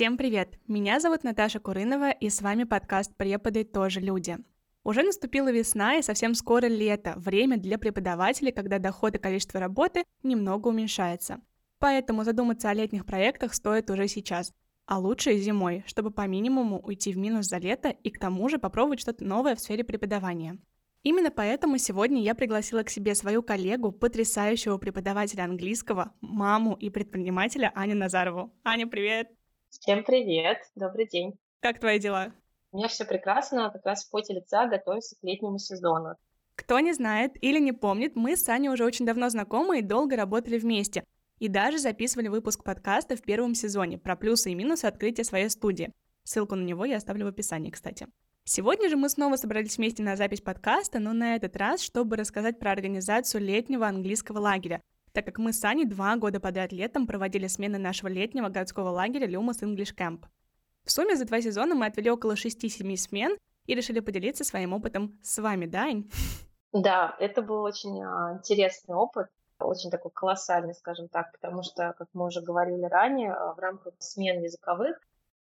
Всем привет! Меня зовут Наташа Курынова, и с вами подкаст «Преподы тоже люди». Уже наступила весна, и совсем скоро лето, время для преподавателей, когда доход и количество работы немного уменьшается. Поэтому задуматься о летних проектах стоит уже сейчас, а лучше зимой, чтобы по минимуму уйти в минус за лето и к тому же попробовать что-то новое в сфере преподавания. Именно поэтому сегодня я пригласила к себе свою коллегу, потрясающего преподавателя английского, маму и предпринимателя Аню Назарову. Аня, привет! Всем привет, добрый день. Как твои дела? У меня все прекрасно, как раз в поте лица готовимся к летнему сезону. Кто не знает или не помнит, мы с Аней уже очень давно знакомы и долго работали вместе. И даже записывали выпуск подкаста в первом сезоне про плюсы и минусы открытия своей студии. Ссылку на него я оставлю в описании, кстати. Сегодня же мы снова собрались вместе на запись подкаста, но на этот раз, чтобы рассказать про организацию летнего английского лагеря, так как мы с Аней два года подряд летом проводили смены нашего летнего городского лагеря Люмус English Camp. В сумме за два сезона мы отвели около 6-7 смен и решили поделиться своим опытом с вами, да, Ань? Да, это был очень а, интересный опыт, очень такой колоссальный, скажем так, потому что, как мы уже говорили ранее, а, в рамках смен языковых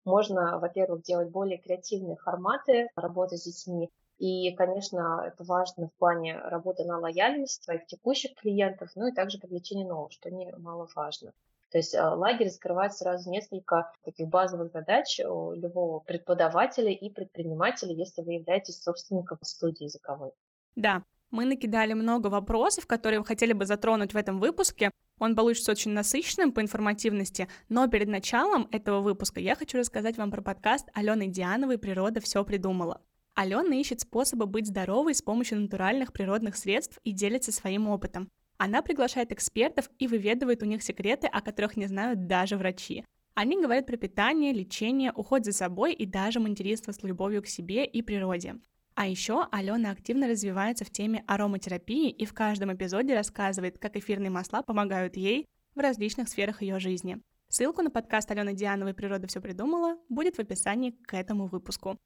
можно, во-первых, делать более креативные форматы работы с детьми, и, конечно, это важно в плане работы на лояльность своих текущих клиентов, ну и также привлечение новых, что немаловажно. То есть а, лагерь закрывает сразу несколько таких базовых задач у любого преподавателя и предпринимателя, если вы являетесь собственником студии языковой. Да, мы накидали много вопросов, которые вы хотели бы затронуть в этом выпуске. Он получится очень насыщенным по информативности, но перед началом этого выпуска я хочу рассказать вам про подкаст Алены Диановой «Природа все придумала». Алена ищет способы быть здоровой с помощью натуральных природных средств и делится своим опытом. Она приглашает экспертов и выведывает у них секреты, о которых не знают даже врачи. Они говорят про питание, лечение, уход за собой и даже материнство с любовью к себе и природе. А еще Алена активно развивается в теме ароматерапии и в каждом эпизоде рассказывает, как эфирные масла помогают ей в различных сферах ее жизни. Ссылку на подкаст Алены Диановой «Природа все придумала» будет в описании к этому выпуску.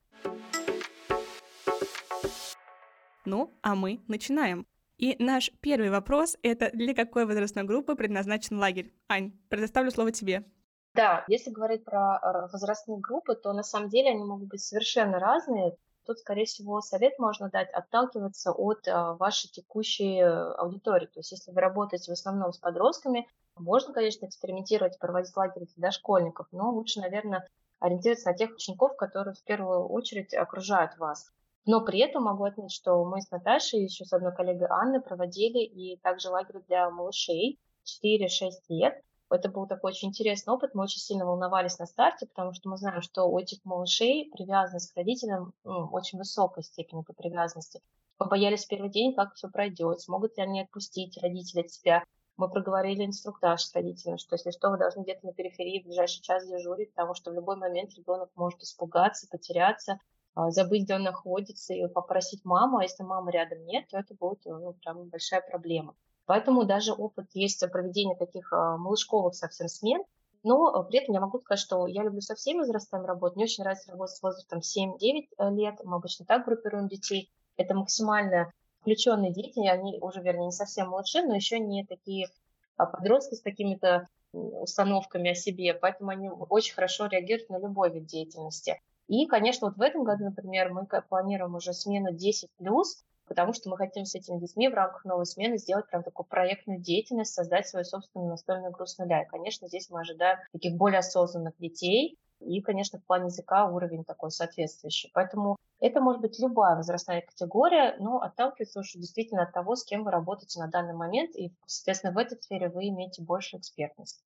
Ну, а мы начинаем. И наш первый вопрос — это для какой возрастной группы предназначен лагерь? Ань, предоставлю слово тебе. Да, если говорить про э, возрастные группы, то на самом деле они могут быть совершенно разные. Тут, скорее всего, совет можно дать отталкиваться от а, вашей текущей аудитории. То есть, если вы работаете в основном с подростками, можно, конечно, экспериментировать, проводить лагерь для дошкольников, но лучше, наверное, ориентироваться на тех учеников, которые в первую очередь окружают вас. Но при этом могу отметить, что мы с Наташей, еще с одной коллегой Анной, проводили и также лагерь для малышей 4-6 лет. Это был такой очень интересный опыт. Мы очень сильно волновались на старте, потому что мы знаем, что у этих малышей привязанность к родителям ну, очень высокой степени по привязанности. Мы боялись в первый день, как все пройдет, смогут ли они отпустить родителей от себя. Мы проговорили инструктаж с родителями, что если что, вы должны где-то на периферии в ближайший час дежурить, потому что в любой момент ребенок может испугаться, потеряться, забыть, где он находится, и попросить маму, а если мамы рядом нет, то это будет ну, прям большая проблема. Поэтому даже опыт есть проведения таких а, малышковых совсем смен, но а, при этом я могу сказать, что я люблю со всеми возрастами работать. Мне очень нравится работать с возрастом 7-9 э, лет. Мы обычно так группируем детей. Это максимально включенные дети, они уже, вернее, не совсем малыши, но еще не такие подростки с какими-то установками о себе, поэтому они очень хорошо реагируют на любой вид деятельности. И, конечно, вот в этом году, например, мы планируем уже смену 10+, потому что мы хотим с этими детьми в рамках новой смены сделать прям такую проектную деятельность, создать свою собственную настольную игру с нуля. И, конечно, здесь мы ожидаем таких более осознанных детей, и, конечно, в плане языка уровень такой соответствующий. Поэтому это может быть любая возрастная категория, но отталкивается уже действительно от того, с кем вы работаете на данный момент, и, соответственно, в этой сфере вы имеете больше экспертность.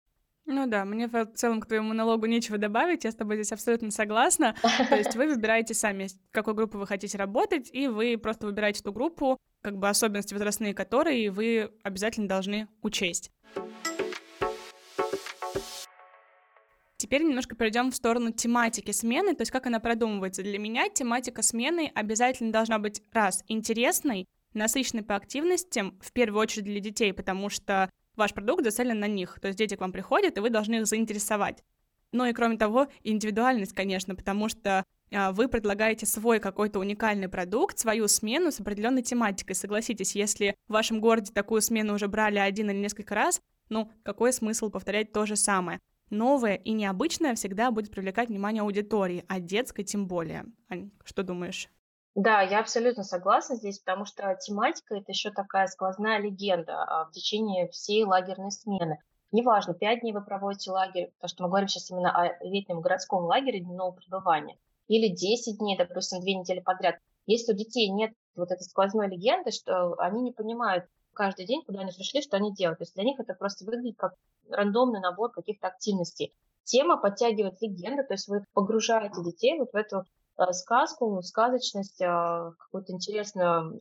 Ну да, мне в целом к твоему монологу нечего добавить, я с тобой здесь абсолютно согласна. То есть вы выбираете сами, какой группы вы хотите работать, и вы просто выбираете ту группу, как бы особенности возрастные которые вы обязательно должны учесть. Теперь немножко перейдем в сторону тематики смены, то есть как она продумывается. Для меня тематика смены обязательно должна быть, раз, интересной, насыщенной по активностям, в первую очередь для детей, потому что ваш продукт зацелен на них. То есть дети к вам приходят, и вы должны их заинтересовать. Ну и кроме того, индивидуальность, конечно, потому что а, вы предлагаете свой какой-то уникальный продукт, свою смену с определенной тематикой. Согласитесь, если в вашем городе такую смену уже брали один или несколько раз, ну, какой смысл повторять то же самое? новое и необычное всегда будет привлекать внимание аудитории, а детской тем более. Ань, что думаешь? Да, я абсолютно согласна здесь, потому что тематика это еще такая сквозная легенда а, в течение всей лагерной смены. Неважно, пять дней вы проводите лагерь, потому что мы говорим сейчас именно о летнем городском лагере дневного пребывания, или 10 дней, допустим, две недели подряд. Если у детей нет вот этой сквозной легенды, что они не понимают каждый день, куда они пришли, что они делают. То есть для них это просто выглядит как рандомный набор каких-то активностей. Тема подтягивает легенды, то есть вы погружаете детей вот в эту сказку, сказочность, э, какое-то интересное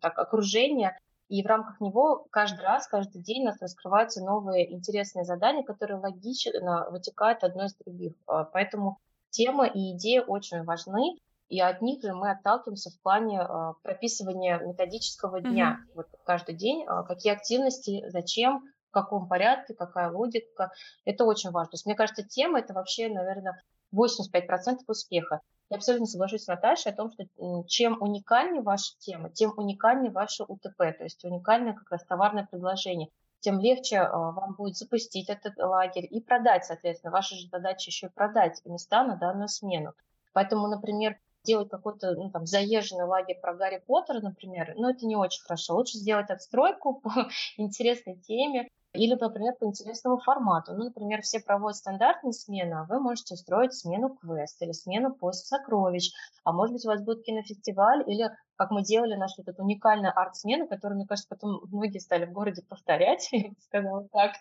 так, окружение, и в рамках него каждый раз, каждый день у нас раскрываются новые интересные задания, которые логично вытекают одно из других. Э, поэтому тема и идея очень важны и от них же мы отталкиваемся в плане э, прописывания методического дня. Mm-hmm. Вот каждый день, э, какие активности, зачем, в каком порядке, какая логика. Это очень важно. То есть, мне кажется, тема это вообще, наверное, 85% успеха. Я абсолютно соглашусь с Наташей о том, что чем уникальнее ваша тема, тем уникальнее ваше УТП, то есть уникальное как раз товарное предложение, тем легче э, вам будет запустить этот лагерь и продать, соответственно. Ваша же задача еще и продать места на данную смену. Поэтому, например, делать какой-то ну, там, заезженный лагерь про Гарри Поттера, например, ну, это не очень хорошо. Лучше сделать отстройку по интересной теме или, например, по интересному формату. Ну, например, все проводят стандартные смены, а вы можете устроить смену квест или смену поиск сокровищ. А может быть, у вас будет кинофестиваль или, как мы делали, нашу вот эту уникальную арт-смену, которую, мне кажется, потом многие стали в городе повторять, я бы сказала так.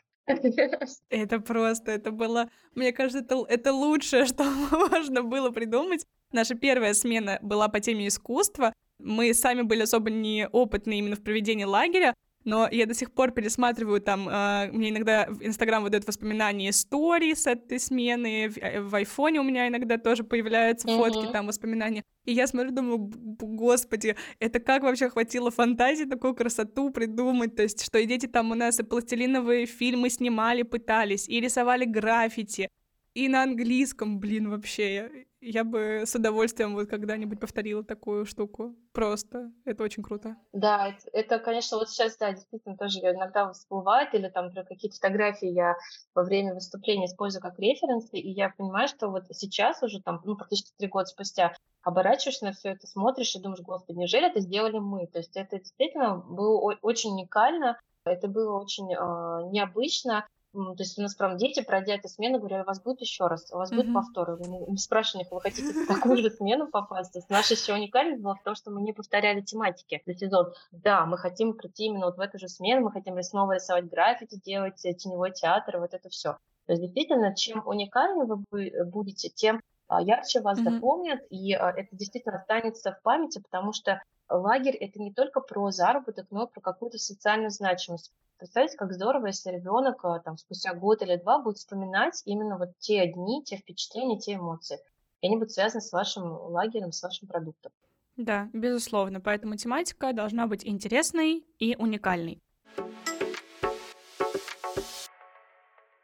Это просто, это было, мне кажется, это, это лучшее, что можно было придумать. Наша первая смена была по теме искусства. Мы сами были особо неопытны именно в проведении лагеря, но я до сих пор пересматриваю там, э, мне иногда в Инстаграм выдают воспоминания истории с этой смены, в, э, в айфоне у меня иногда тоже появляются mm-hmm. фотки, там, воспоминания, и я смотрю, думаю, господи, это как вообще хватило фантазии такую красоту придумать, то есть, что и дети там у нас и пластилиновые фильмы снимали, пытались, и рисовали граффити, и на английском, блин, вообще. Я бы с удовольствием вот когда-нибудь повторила такую штуку. Просто. Это очень круто. Да, это, это, конечно, вот сейчас, да, действительно тоже иногда всплывает, или там про какие-то фотографии я во время выступления использую как референсы, и я понимаю, что вот сейчас уже там, ну, практически три года спустя, оборачиваешься на все это, смотришь и думаешь, господи, неужели это сделали мы? То есть это действительно было очень уникально, это было очень э, необычно, то есть у нас прям дети, пройдя эту смену, говорят, у вас будет еще раз, у вас будет mm-hmm. повтор. Мы спрашиваем их, вы хотите в такую же смену попасть? То есть наша еще уникальность была в том, что мы не повторяли тематики за сезон. Да, мы хотим прийти именно вот в эту же смену, мы хотим снова рисовать граффити, делать э, теневой театр, вот это все. То есть действительно, чем уникальнее вы будете, тем а, ярче вас mm-hmm. запомнят, и а, это действительно останется в памяти, потому что лагерь — это не только про заработок, но и про какую-то социальную значимость. Представьте, как здорово, если ребенок а, там, спустя год или два будет вспоминать именно вот те дни, те впечатления, те эмоции. И они будут связаны с вашим лагерем, с вашим продуктом. Да, безусловно. Поэтому тематика должна быть интересной и уникальной.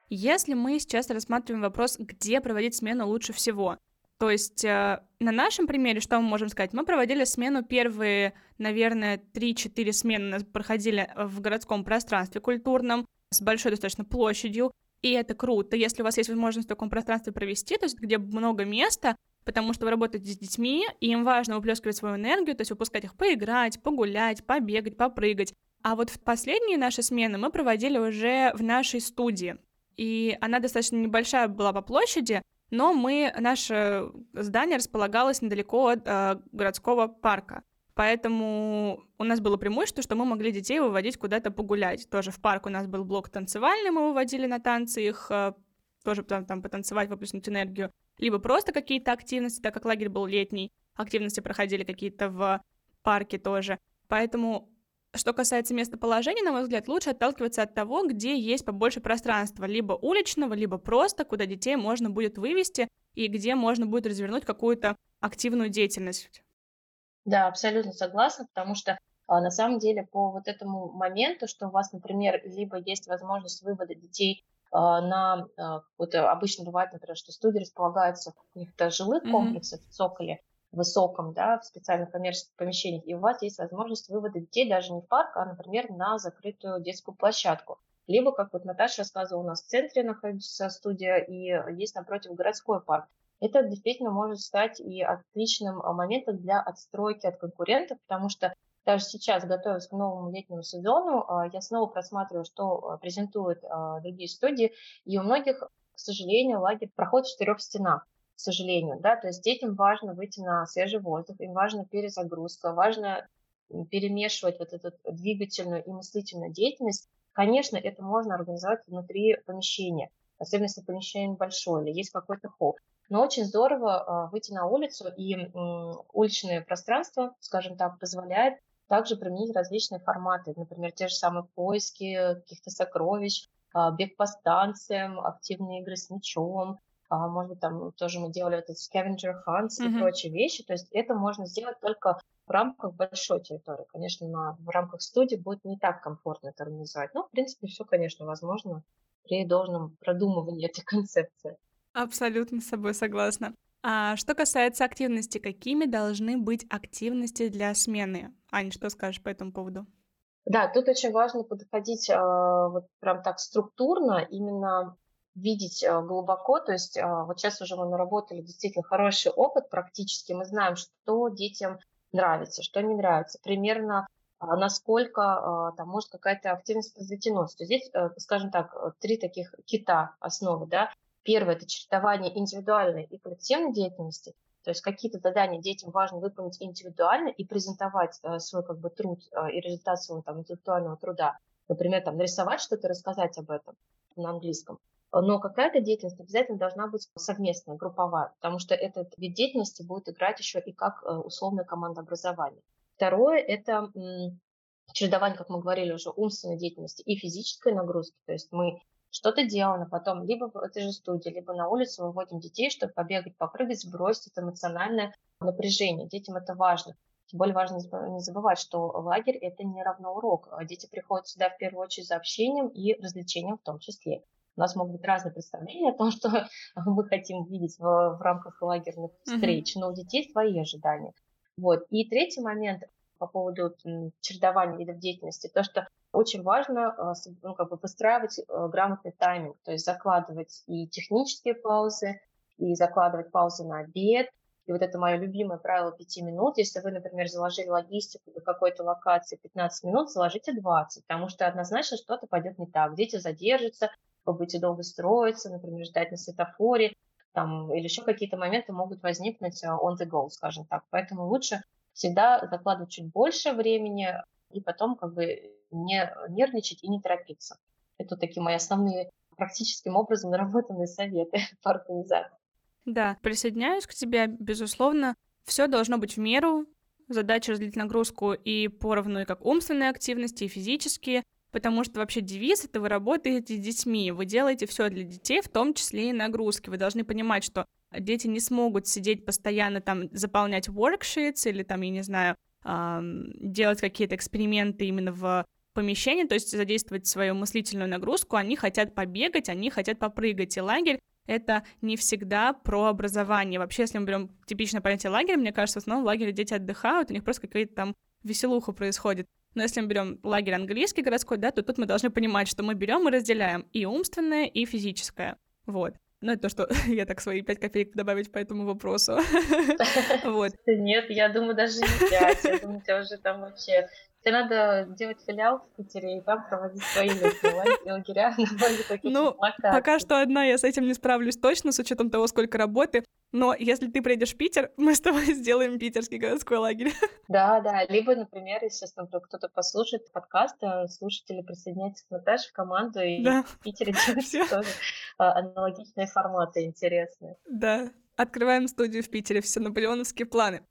Если мы сейчас рассматриваем вопрос, где проводить смену лучше всего, то есть э, на нашем примере, что мы можем сказать? Мы проводили смену первые, наверное, 3-4 смены нас проходили в городском пространстве культурном с большой достаточно площадью, и это круто, если у вас есть возможность в таком пространстве провести, то есть где много места, потому что вы работаете с детьми, и им важно выплескивать свою энергию, то есть выпускать их поиграть, погулять, побегать, попрыгать. А вот в последние наши смены мы проводили уже в нашей студии, и она достаточно небольшая была по площади, но мы, наше здание располагалось недалеко от э, городского парка. Поэтому у нас было преимущество, что мы могли детей выводить куда-то погулять. Тоже в парк у нас был блок танцевальный, мы выводили на танцы их, э, тоже там, там потанцевать, выплеснуть энергию. Либо просто какие-то активности, так как лагерь был летний, активности проходили какие-то в парке тоже. Поэтому что касается местоположения, на мой взгляд, лучше отталкиваться от того, где есть побольше пространства, либо уличного, либо просто, куда детей можно будет вывести и где можно будет развернуть какую-то активную деятельность. Да, абсолютно согласна, потому что а, на самом деле по вот этому моменту, что у вас, например, либо есть возможность вывода детей а, на а, вот обычно бывает, например, что студии располагаются в каких-то жилых комплексах mm-hmm. в цоколе, высоком, да, в специальных коммерческих помещениях, и у вас есть возможность вывода детей даже не в парк, а, например, на закрытую детскую площадку. Либо, как вот Наташа рассказывала, у нас в центре находится студия и есть напротив городской парк. Это действительно может стать и отличным а, моментом для отстройки от конкурентов, потому что даже сейчас, готовясь к новому летнему сезону, а, я снова просматриваю, что а, презентуют другие студии, и у многих, к сожалению, лагерь проходит в четырех стенах к сожалению, да, то есть детям важно выйти на свежий воздух, им важна перезагрузка, важно перемешивать вот эту двигательную и мыслительную деятельность. Конечно, это можно организовать внутри помещения, особенно если помещение большое или есть какой-то холл. Но очень здорово а, выйти на улицу, и уличное пространство, скажем так, позволяет также применить различные форматы, например, те же самые поиски каких-то сокровищ, а, бег по станциям, активные игры с мячом, а, может быть, там тоже мы делали этот scavenger hunts mm-hmm. и прочие вещи. То есть это можно сделать только в рамках большой территории. Конечно, на, в рамках студии будет не так комфортно это организовать. Но, в принципе, все, конечно, возможно при должном продумывании этой концепции. Абсолютно с собой согласна. А что касается активности, какими должны быть активности для смены? Аня, что скажешь по этому поводу? Да, тут очень важно подходить э, вот прям так структурно, именно видеть э, глубоко, то есть э, вот сейчас уже мы наработали действительно хороший опыт практически, мы знаем, что детям нравится, что не нравится, примерно а, насколько там может какая-то активность произвести. То здесь, скажем так, три таких кита основы, да, Первое – это чередование индивидуальной и коллективной деятельности. То есть какие-то задания детям важно выполнить индивидуально и презентовать э, свой как бы, труд э, и результат своего там, интеллектуального труда. Например, там, нарисовать что-то, рассказать об этом на английском. Но какая-то деятельность обязательно должна быть совместная, групповая, потому что этот вид деятельности будет играть еще и как э, условное командообразование. Второе – это чередование, как мы говорили уже, умственной деятельности и физической нагрузки. То есть мы что-то делаем, а потом либо в этой же студии, либо на улицу выводим детей, чтобы побегать, попрыгать, сбросить это эмоциональное напряжение. Детям это важно. Тем более важно не забывать, что лагерь – это не равно урок. Дети приходят сюда в первую очередь за общением и развлечением в том числе. У нас могут быть разные представления о том, что мы хотим видеть в, в рамках лагерных встреч, mm-hmm. но у детей свои ожидания. Вот. И третий момент по поводу чередования видов деятельности, то, что очень важно а, ну, как бы выстраивать э, грамотный тайминг, то есть закладывать и технические паузы, и закладывать паузы на обед. И вот это мое любимое правило 5 минут. Если вы, например, заложили логистику до какой-то локации 15 минут, заложите 20, потому что однозначно что-то пойдет не так. Дети задержатся, будете долго строиться, например, ждать на светофоре, там, или еще какие-то моменты могут возникнуть э, on the go, скажем так. Поэтому лучше всегда закладывать чуть больше времени и потом как бы не нервничать и не торопиться. Это такие мои основные практическим образом наработанные советы по организации. Да, присоединяюсь к тебе, безусловно. Все должно быть в меру, задачи разделить нагрузку и поровну и как умственные активности, и физические, потому что вообще девиз — это вы работаете с детьми, вы делаете все для детей, в том числе и нагрузки. Вы должны понимать, что дети не смогут сидеть постоянно там, заполнять worksheets или там, я не знаю, делать какие-то эксперименты именно в помещении, то есть задействовать свою мыслительную нагрузку, они хотят побегать, они хотят попрыгать, и лагерь это не всегда про образование. Вообще, если мы берем типичное понятие лагеря, мне кажется, в основном в лагере дети отдыхают, у них просто какая-то там веселуха происходит. Но если мы берем лагерь английский городской, да, то тут мы должны понимать, что мы берем и разделяем и умственное, и физическое. Вот. Ну, это то, что я так свои пять копеек добавить по этому вопросу. Вот. Нет, я думаю, даже не пять. Я думаю, у тебя уже там вообще Тебе надо делать филиал в Питере и там проводить свои лагеря Ну, пока что одна я с этим не справлюсь точно, с учетом того, сколько работы. Но если ты приедешь в Питер, мы с тобой сделаем питерский городской лагерь. Да, да. Либо, например, если кто-то послушает подкаст, слушатели присоединяются к Наташе в команду, и да. в Питере делают тоже а, аналогичные форматы интересные. Да. Открываем студию в Питере, все наполеоновские планы.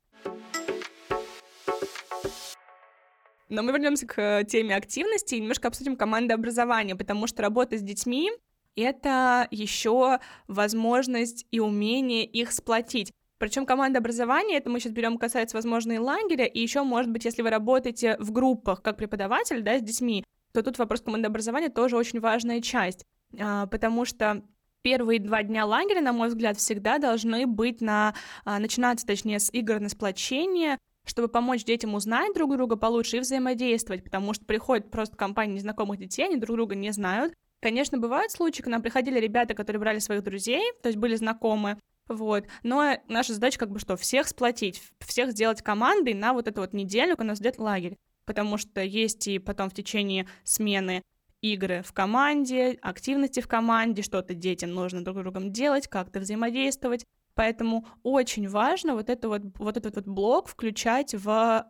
Но мы вернемся к э, теме активности и немножко обсудим командообразование, потому что работа с детьми — это еще возможность и умение их сплотить. Причем команда образования, это мы сейчас берем, касается, возможно, и лагеря, и еще, может быть, если вы работаете в группах как преподаватель, да, с детьми, то тут вопрос команды образования тоже очень важная часть, а, потому что первые два дня лагеря, на мой взгляд, всегда должны быть на, а, начинаться, точнее, с игр на сплочение, чтобы помочь детям узнать друг друга получше и взаимодействовать, потому что приходят просто компании незнакомых детей, они друг друга не знают. Конечно, бывают случаи, к нам приходили ребята, которые брали своих друзей, то есть были знакомы, вот. Но наша задача как бы что? Всех сплотить, всех сделать командой на вот эту вот неделю, когда нас ждет лагерь. Потому что есть и потом в течение смены игры в команде, активности в команде, что-то детям нужно друг другом делать, как-то взаимодействовать. Поэтому очень важно вот, это вот, вот этот вот блок включать в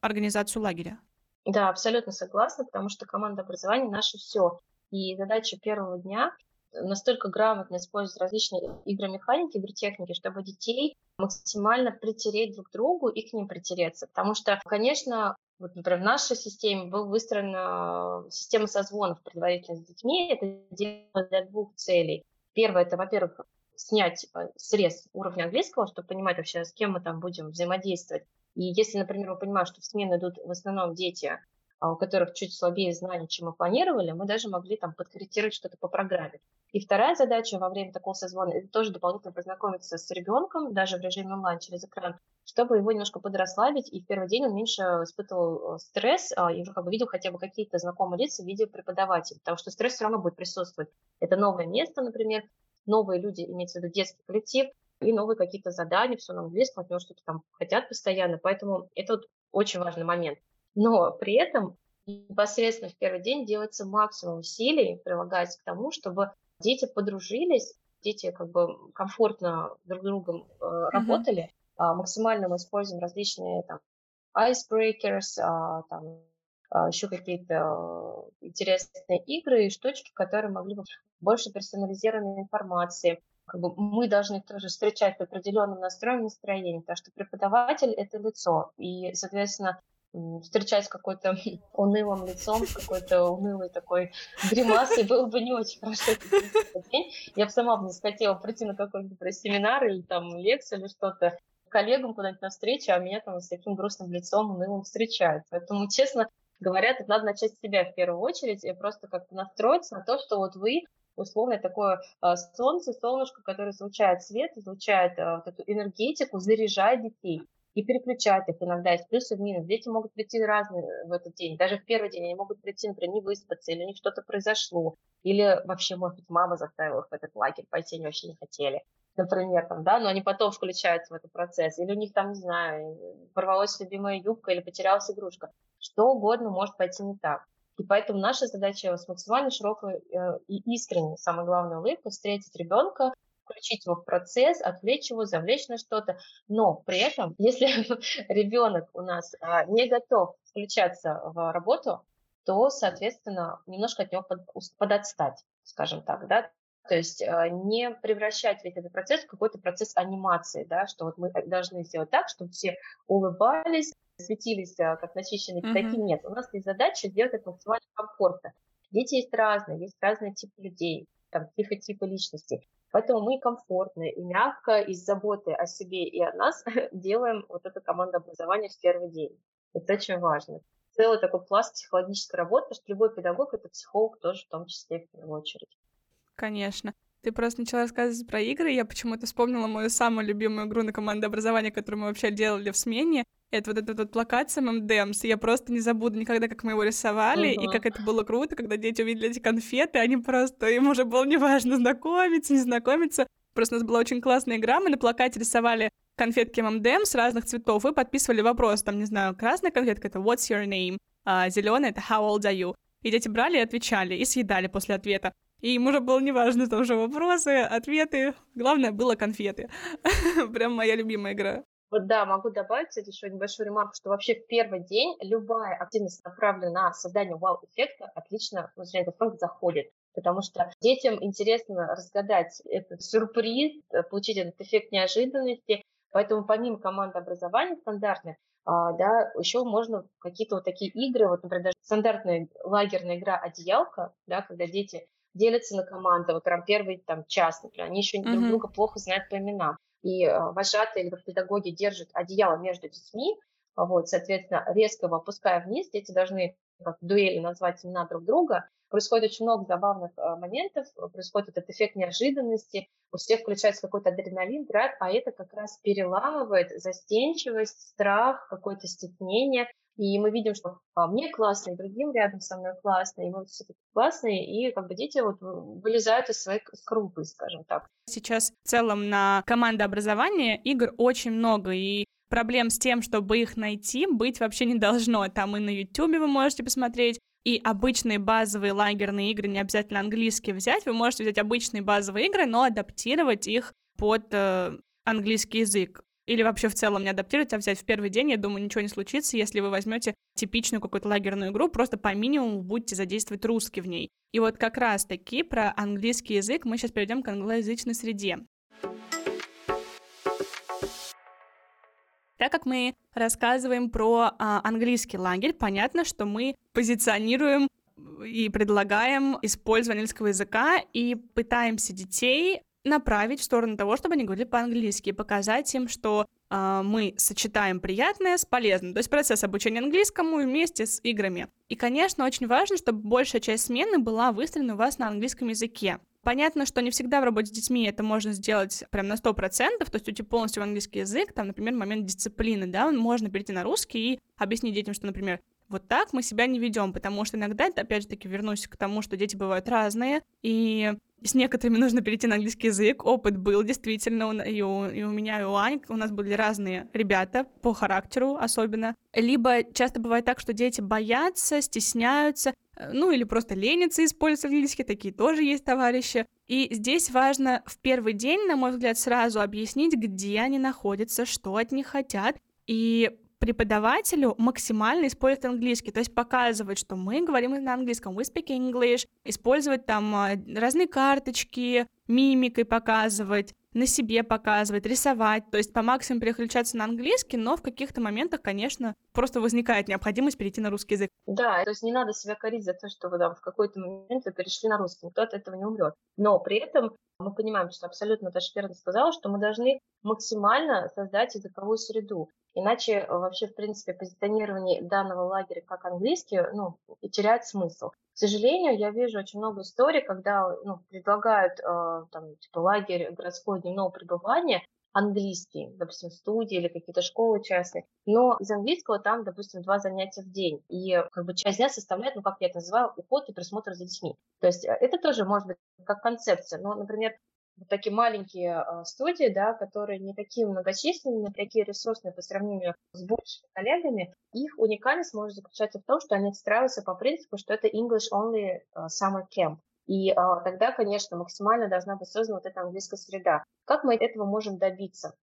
организацию лагеря. Да, абсолютно согласна, потому что команда образования наше все. И задача первого дня настолько грамотно использовать различные игромеханики, игротехники, чтобы детей максимально притереть друг к другу и к ним притереться. Потому что, конечно, вот, например, в нашей системе была выстроена система созвонов предварительно с детьми. Это делается для двух целей. Первое, это, во-первых, снять э, срез уровня английского, чтобы понимать вообще, с кем мы там будем взаимодействовать. И если, например, мы понимаем, что в смену идут в основном дети, а у которых чуть слабее знания, чем мы планировали, мы даже могли там подкорректировать что-то по программе. И вторая задача во время такого созвона – это тоже дополнительно познакомиться с ребенком, даже в режиме онлайн через экран, чтобы его немножко подрасслабить, и в первый день он меньше испытывал э, стресс, а, и уже как бы видел хотя бы какие-то знакомые лица в виде преподавателя, потому что стресс все равно будет присутствовать. Это новое место, например, новые люди, имеется в виду детский коллектив, и новые какие-то задания, все на английском, от него что-то там хотят постоянно, поэтому это вот очень важный момент. Но при этом непосредственно в первый день делается максимум усилий, прилагается к тому, чтобы дети подружились, дети как бы комфортно друг с другом э, uh-huh. работали. А, максимально мы используем различные там icebreakers, а, там еще какие-то интересные игры и штучки, которые могли бы больше персонализированной информации. Как бы мы должны тоже встречать по определенным настроем настроением, потому что преподаватель — это лицо. И, соответственно, встречать с какой-то унылым лицом, с какой-то унылой такой гримасой было бы не очень хорошо. Я бы сама не хотела прийти на какой-нибудь семинар или там лекцию или что-то коллегам куда-нибудь на встречу, а меня там с таким грустным лицом унылым встречают. Поэтому, честно говоря, тут надо начать с себя в первую очередь и просто как-то настроиться на то, что вот вы условно такое э, солнце, солнышко, которое излучает свет, излучает э, вот эту энергетику, заряжает детей и переключать их иногда из плюса в минус. Дети могут прийти разные в этот день. Даже в первый день они могут прийти, например, не выспаться, или у них что-то произошло, или вообще, может быть, мама заставила их в этот лагерь пойти, они вообще не хотели например, там, да, но они потом включаются в этот процесс, или у них там, не знаю, порвалась любимая юбка или потерялась игрушка. Что угодно может пойти не так. И поэтому наша задача с максимально широкой э, и искренней, самое главное, улыбкой встретить ребенка, включить его в процесс, отвлечь его, завлечь на что-то. Но при этом, если ребенок у нас а, не готов включаться в работу, то, соответственно, немножко от него под, подотстать, скажем так, да, то есть а, не превращать весь этот процесс в какой-то процесс анимации, да, что вот мы должны сделать так, чтобы все улыбались, светились а, как начищенные пятаки. Mm-hmm. Нет, у нас есть задача сделать это максимально комфортно. Дети есть разные, есть разные типы людей, там, психотипы личности. Поэтому мы комфортно и мягко, из заботы о себе и о нас делаем вот эту команду образования в первый день. Это очень важно. Целый такой пласт психологической работы, потому что любой педагог — это психолог тоже в том числе в первую очередь. Конечно. Ты просто начала рассказывать про игры, я почему-то вспомнила мою самую любимую игру на команде образования, которую мы вообще делали в смене. Это вот этот вот плакат с ММДМС. Я просто не забуду никогда, как мы его рисовали, uh-huh. и как это было круто, когда дети увидели эти конфеты, они просто, им уже было неважно, знакомиться, не знакомиться. Просто у нас была очень классная игра, мы на плакате рисовали конфетки ММДМ с разных цветов и подписывали вопрос, там, не знаю, красная конфетка — это «What's your name?», а зеленая — это «How old are you?». И дети брали и отвечали, и съедали после ответа. И им уже было неважно, там же вопросы, ответы. Главное было конфеты. Прям моя любимая игра. Вот да, могу добавить, кстати, еще небольшую ремарку, что вообще в первый день любая активность, направленная на создание вау-эффекта, отлично в этот заходит. Потому что детям интересно разгадать этот сюрприз, получить этот эффект неожиданности. Поэтому помимо команды образования стандартных, а, да, еще можно какие-то вот такие игры, вот, например, даже стандартная лагерная игра «Одеялка», да, когда дети делятся на команды, вот прям первый там час, например, они еще друг друга плохо знают по именам. И э, вожатые или педагоги держат одеяло между детьми, вот, соответственно, резко его опуская вниз, дети должны как дуэли назвать имена друг друга, происходит очень много забавных э, моментов, происходит этот эффект неожиданности, у всех включается какой-то адреналин, драйв, а это как раз переламывает застенчивость, страх, какое-то стеснение, и мы видим, что а, мне классно, и другим рядом со мной классно, и мы все таки классные, и как бы дети вот вылезают из своей скорлупы, скажем так. Сейчас в целом на командообразование игр очень много, и проблем с тем, чтобы их найти, быть вообще не должно. Там и на YouTube вы можете посмотреть, и обычные базовые лагерные игры, не обязательно английские взять, вы можете взять обычные базовые игры, но адаптировать их под э, английский язык. Или вообще в целом не адаптировать, а взять в первый день, я думаю, ничего не случится, если вы возьмете типичную какую-то лагерную игру, просто по минимуму будете задействовать русский в ней. И вот как раз-таки про английский язык мы сейчас перейдем к англоязычной среде. Так как мы рассказываем про а, английский лагерь, понятно, что мы позиционируем и предлагаем использование английского языка и пытаемся детей направить в сторону того, чтобы они говорили по-английски, показать им, что э, мы сочетаем приятное с полезным, то есть процесс обучения английскому вместе с играми. И, конечно, очень важно, чтобы большая часть смены была выстроена у вас на английском языке. Понятно, что не всегда в работе с детьми это можно сделать прям на 100%, то есть уйти полностью в английский язык, там, например, момент дисциплины, да, можно перейти на русский и объяснить детям, что, например, вот так мы себя не ведем, потому что иногда, опять же таки, вернусь к тому, что дети бывают разные, и с некоторыми нужно перейти на английский язык. Опыт был действительно и у, и у меня, и у Ани. У нас были разные ребята по характеру особенно. Либо часто бывает так, что дети боятся, стесняются, Э, ну или просто ленятся использовать английский, такие тоже есть товарищи. И здесь важно в первый день, на мой взгляд, сразу объяснить, где они находятся, что от них хотят, и преподавателю максимально использовать английский, то есть показывать, что мы говорим на английском, we speak English, использовать там а, разные карточки, мимикой показывать, на себе показывать, рисовать, то есть по максимуму переключаться на английский, но в каких-то моментах, конечно, просто возникает необходимость перейти на русский язык. Да, то есть не надо себя корить за то, что вы да, в какой-то момент вы перешли на русский, никто от этого не умрет. Но при этом мы понимаем, что абсолютно Таша верно сказала, что мы должны максимально создать языковую среду. Иначе э, вообще, в принципе, позиционирование данного лагеря как английский, ну, теряет смысл. К сожалению, я вижу очень много историй, когда ну, предлагают э, там, типа, лагерь городского дневного пребывания, английский, допустим, студии или какие-то школы частные, но из английского там, допустим, два занятия в день, и как бы часть дня составляет, ну, как я это называю, уход и присмотр за детьми. То есть э, это тоже может быть как концепция, но, например, вот такие маленькие э, студии, да, которые не такие многочисленные, не такие ресурсные по сравнению с большими коллегами, их уникальность может заключаться в том, что они отстраиваются по принципу, что это English Only э, Summer Camp. И а, тогда, конечно, максимально должна быть создана вот эта английская среда. Как мы этого можем добиться?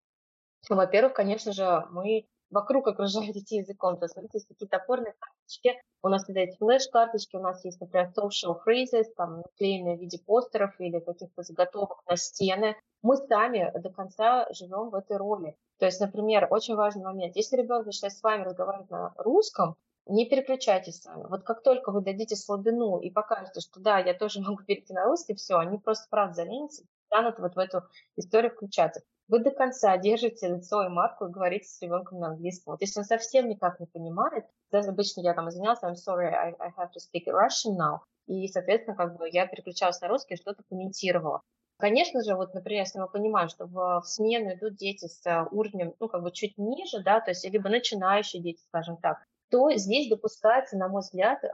Ну, во-первых, конечно же, мы вокруг окружаем детей языком. То есть, смотрите, есть какие-то опорные карточки, у нас всегда есть флеш-карточки, у нас есть, например, social phrases, там, наклеенные в виде постеров или каких-то заготовок на стены. Мы сами до конца живем в этой роли. То есть, например, очень важный момент. Если ребенок начинает с вами разговаривать на русском, не переключайтесь сами. Вот как только вы дадите слабину и покажете, что да, я тоже могу перейти на русский, все, они просто правда заленятся, станут вот в эту историю включаться вы до конца держите лицо и марку и говорите с ребенком на английском. Вот если он совсем никак не понимает, даже обычно я там извинялась, I'm sorry, I, I have to speak Russian now, и, соответственно, как бы я переключалась на русский и что-то комментировала. Конечно же, вот, например, если мы понимаем, что в, в смену идут дети с э, уровнем, ну, как бы чуть ниже, да, то есть либо начинающие дети, скажем так, то здесь допускается, на мой взгляд, э,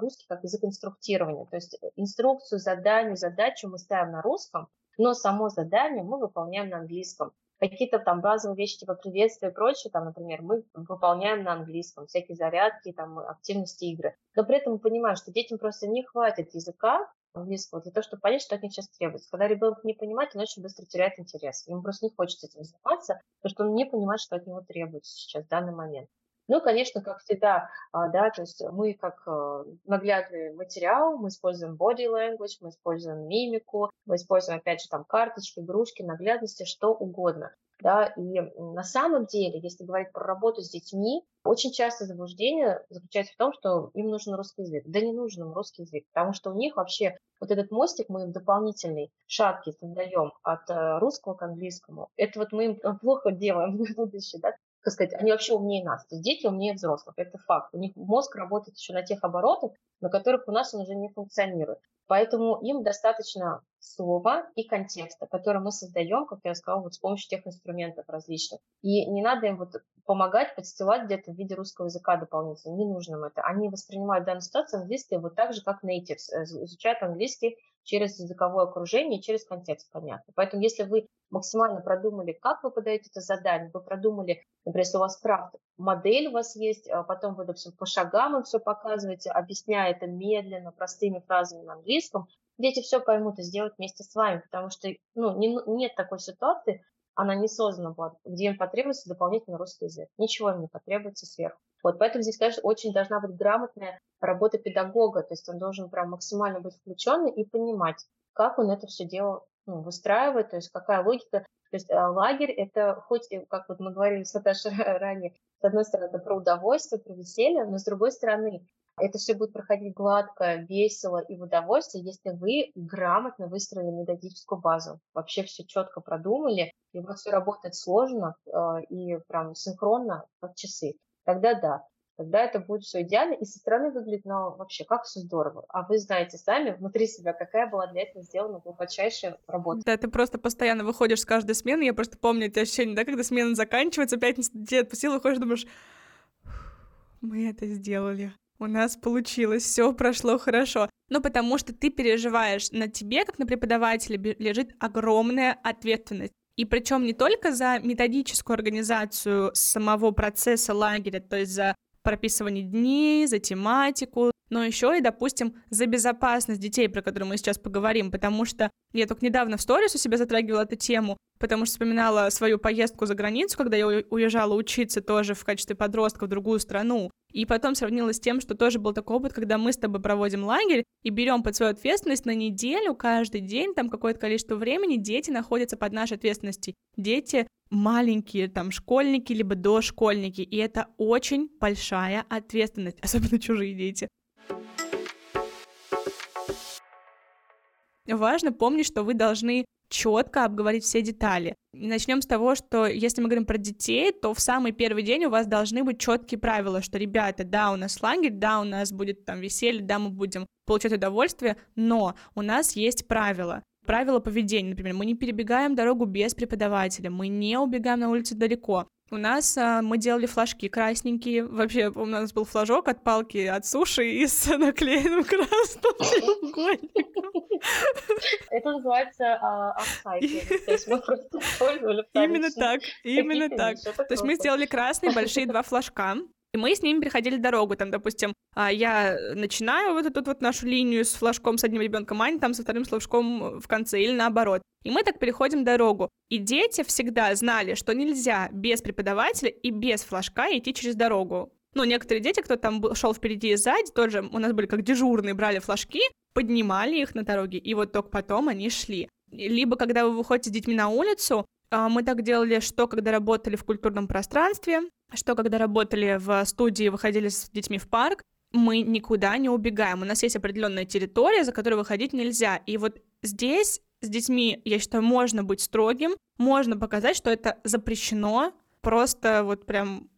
русский как язык инструктирования. То есть инструкцию, задание, задачу мы ставим на русском, но само задание мы выполняем на английском. Какие-то там базовые вещи типа приветствия и прочее, там, например, мы выполняем на английском, всякие зарядки, там, активности игры. Но при этом мы понимаем, что детям просто не хватит языка английского для того, чтобы понять, что от них сейчас требуется. Когда ребенок не понимает, он очень быстро теряет интерес. Ему просто не хочется этим заниматься, потому что он не понимает, что от него требуется сейчас, в данный момент. Ну, конечно, как всегда, а, да, то есть мы как э, наглядный материал, мы используем body language, мы используем мимику, мы используем, опять же, там карточки, игрушки, наглядности, что угодно. Да, и на самом деле, если говорить про работу с детьми, очень часто заблуждение заключается в том, что им нужен русский язык. Да не нужен им русский язык, потому что у них вообще вот этот мостик мы им дополнительный, шаткий создаем от э, русского к английскому. Это вот мы им плохо делаем в будущее, да, как сказать, они вообще умнее нас. То есть дети умнее взрослых, это факт. У них мозг работает еще на тех оборотах, на которых у нас он уже не функционирует. Поэтому им достаточно слова и контекста, который мы создаем, как я сказала, вот с помощью тех инструментов различных. И не надо им вот помогать, подстилать где-то в виде русского языка дополнительно. Не нужно им это. Они воспринимают данную ситуацию английский вот так же, как natives, э, изучают английский через языковое окружение, через контекст, понятно. Поэтому если вы максимально продумали, как вы подаете это задание, вы продумали, например, если у вас крафт, модель у вас есть, а потом вы, допустим, по шагам им все показываете, объясняя это медленно, простыми фразами на английском, дети все поймут и сделают вместе с вами, потому что ну, не, нет такой ситуации, она не создана была, где им потребуется дополнительный русский язык. Ничего им не потребуется сверху. Вот поэтому здесь, конечно, очень должна быть грамотная работа педагога, то есть он должен прям максимально быть включенный и понимать, как он это все дело ну, выстраивает, то есть какая логика. То есть э, лагерь – это хоть, как вот мы говорили с Наташей ранее, с одной стороны, это про удовольствие, про веселье, но с другой стороны, это все будет проходить гладко, весело и в удовольствие, если вы грамотно выстроили методическую базу, вообще все четко продумали, и у вас все работает сложно э, и прям синхронно, как часы тогда да, тогда это будет все идеально, и со стороны выглядит, ну, вообще, как все здорово. А вы знаете сами внутри себя, какая была для этого сделана глубочайшая работа. Да, ты просто постоянно выходишь с каждой смены, я просто помню это ощущение, да, когда смена заканчивается, пятница, ты отпустил, выходишь, думаешь, мы это сделали. У нас получилось, все прошло хорошо. Ну, потому что ты переживаешь, на тебе, как на преподавателе, лежит огромная ответственность. И причем не только за методическую организацию самого процесса лагеря, то есть за прописывание дней, за тематику, но еще и, допустим, за безопасность детей, про которую мы сейчас поговорим, потому что я только недавно в сторис у себя затрагивала эту тему, потому что вспоминала свою поездку за границу, когда я уезжала учиться тоже в качестве подростка в другую страну, и потом сравнила с тем, что тоже был такой опыт, когда мы с тобой проводим лагерь и берем под свою ответственность на неделю, каждый день, там какое-то количество времени дети находятся под нашей ответственностью. Дети маленькие, там, школьники, либо дошкольники, и это очень большая ответственность, особенно чужие дети. Важно помнить, что вы должны четко обговорить все детали. Начнем с того, что если мы говорим про детей, то в самый первый день у вас должны быть четкие правила, что, ребята, да, у нас лагерь, да, у нас будет там веселье, да, мы будем получать удовольствие, но у нас есть правила. Правила поведения, например, мы не перебегаем дорогу без преподавателя, мы не убегаем на улицу далеко, у нас а, мы делали флажки красненькие. Вообще, у нас был флажок от палки от суши и с наклеенным красным треугольником. Это называется апсайклинг. То есть мы просто использовали Именно так, именно так. То есть мы сделали красные большие два флажка, и мы с ними переходили дорогу, там, допустим, а, я начинаю вот эту вот нашу линию с флажком с одним ребенком, а они там со вторым флажком в конце, или наоборот. И мы так переходим дорогу. И дети всегда знали, что нельзя без преподавателя и без флажка идти через дорогу. Ну, некоторые дети, кто там шел впереди и сзади, тоже у нас были как дежурные, брали флажки, поднимали их на дороге, и вот только потом они шли. Либо когда вы выходите с детьми на улицу, а, мы так делали, что когда работали в культурном пространстве, что когда работали в студии, выходили с детьми в парк, мы никуда не убегаем. У нас есть определенная территория, за которой выходить нельзя. И вот здесь с детьми, я считаю, можно быть строгим, можно показать, что это запрещено, просто вот прям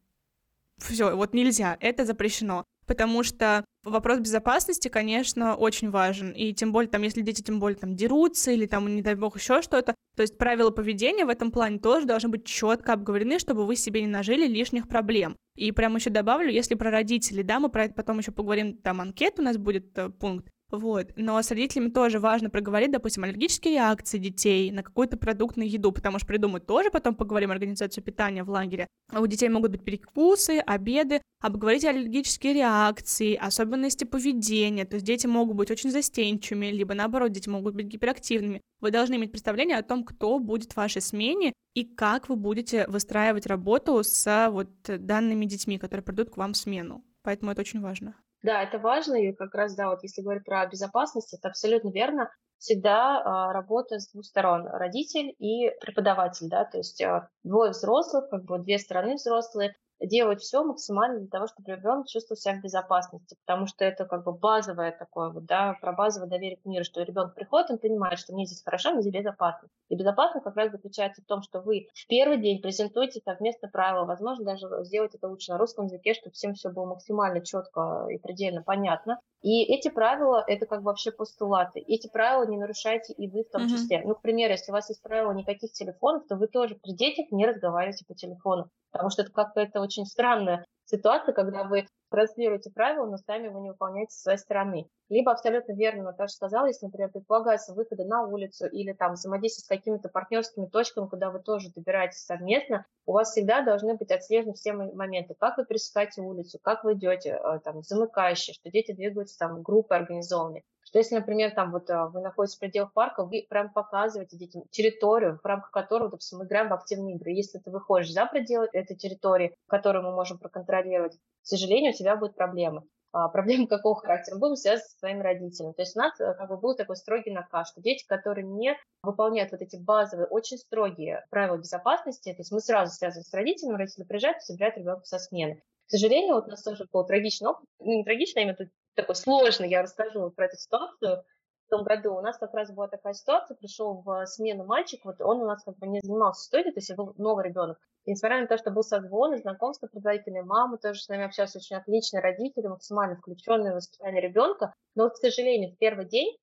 все, вот нельзя, это запрещено потому что вопрос безопасности, конечно, очень важен. И тем более, там, если дети тем более там дерутся или там, не дай бог, еще что-то, то есть правила поведения в этом плане тоже должны быть четко обговорены, чтобы вы себе не нажили лишних проблем. И прям еще добавлю, если про родителей, да, мы про это потом еще поговорим, там анкет у нас будет э, пункт, вот. Но с родителями тоже важно проговорить, допустим, аллергические реакции детей на какой-то продукт на еду, потому что придумать тоже потом поговорим организацию питания в лагере. У детей могут быть перекусы, обеды, обговорить аллергические реакции, особенности поведения. То есть дети могут быть очень застенчивыми, либо наоборот, дети могут быть гиперактивными. Вы должны иметь представление о том, кто будет в вашей смене и как вы будете выстраивать работу с вот данными детьми, которые придут к вам в смену. Поэтому это очень важно. Да, это важно, и как раз, да, вот если говорить про безопасность, это абсолютно верно. Всегда а, работа с двух сторон, родитель и преподаватель, да, то есть а, двое взрослых, как бы две стороны взрослые, делать все максимально для того, чтобы ребенок чувствовал себя в безопасности, потому что это как бы базовое такое вот, да, про базовое доверие к миру, что ребенок приходит, он понимает, что мне здесь хорошо, мне здесь безопасно. И безопасность как раз заключается в том, что вы в первый день презентуете совместно правила, возможно, даже сделать это лучше на русском языке, чтобы всем все было максимально четко и предельно понятно. И эти правила, это как бы вообще постулаты. Эти правила не нарушайте и вы в том mm-hmm. числе. Ну, к примеру, если у вас есть правила никаких телефонов, то вы тоже при детях не разговариваете по телефону. Потому что это какая-то очень странная ситуация, когда вы транслируете правила, но сами вы не выполняете со своей стороны. Либо абсолютно верно Наташа сказала, если, например, предполагается выходы на улицу или там взаимодействие с какими-то партнерскими точками, куда вы тоже добираетесь совместно, у вас всегда должны быть отслежены все моменты. Как вы пересекаете улицу, как вы идете, э, там, замыкающие, что дети двигаются там группы организованные. Что если, например, там вот а, вы находитесь в пределах парка, вы прям показываете детям территорию, в рамках которой, допустим, мы играем в активные игры. Если ты выходишь за пределы этой территории, которую мы можем проконтролировать, к сожалению, у тебя будут проблемы. А, проблемы какого характера? Будем связаны со своими родителями. То есть у нас э, как бы был такой строгий наказ, что дети, которые не выполняют вот эти базовые, очень строгие правила безопасности, то есть мы сразу связываем с родителями, родители приезжают и собирают ребенка со смены. К сожалению, вот у нас тоже был трагичный опыт, ну не трагичный, а именно тут такой сложный, я расскажу про эту ситуацию. В том году у нас как раз была такая ситуация, пришел в смену мальчик, вот он у нас как бы не занимался историей, то есть был новый ребенок. И несмотря на то, что был созвон знакомство предварительной мамы, тоже с нами общались очень отлично, родители максимально включенные в воспитание ребенка. Но к сожалению, в первый день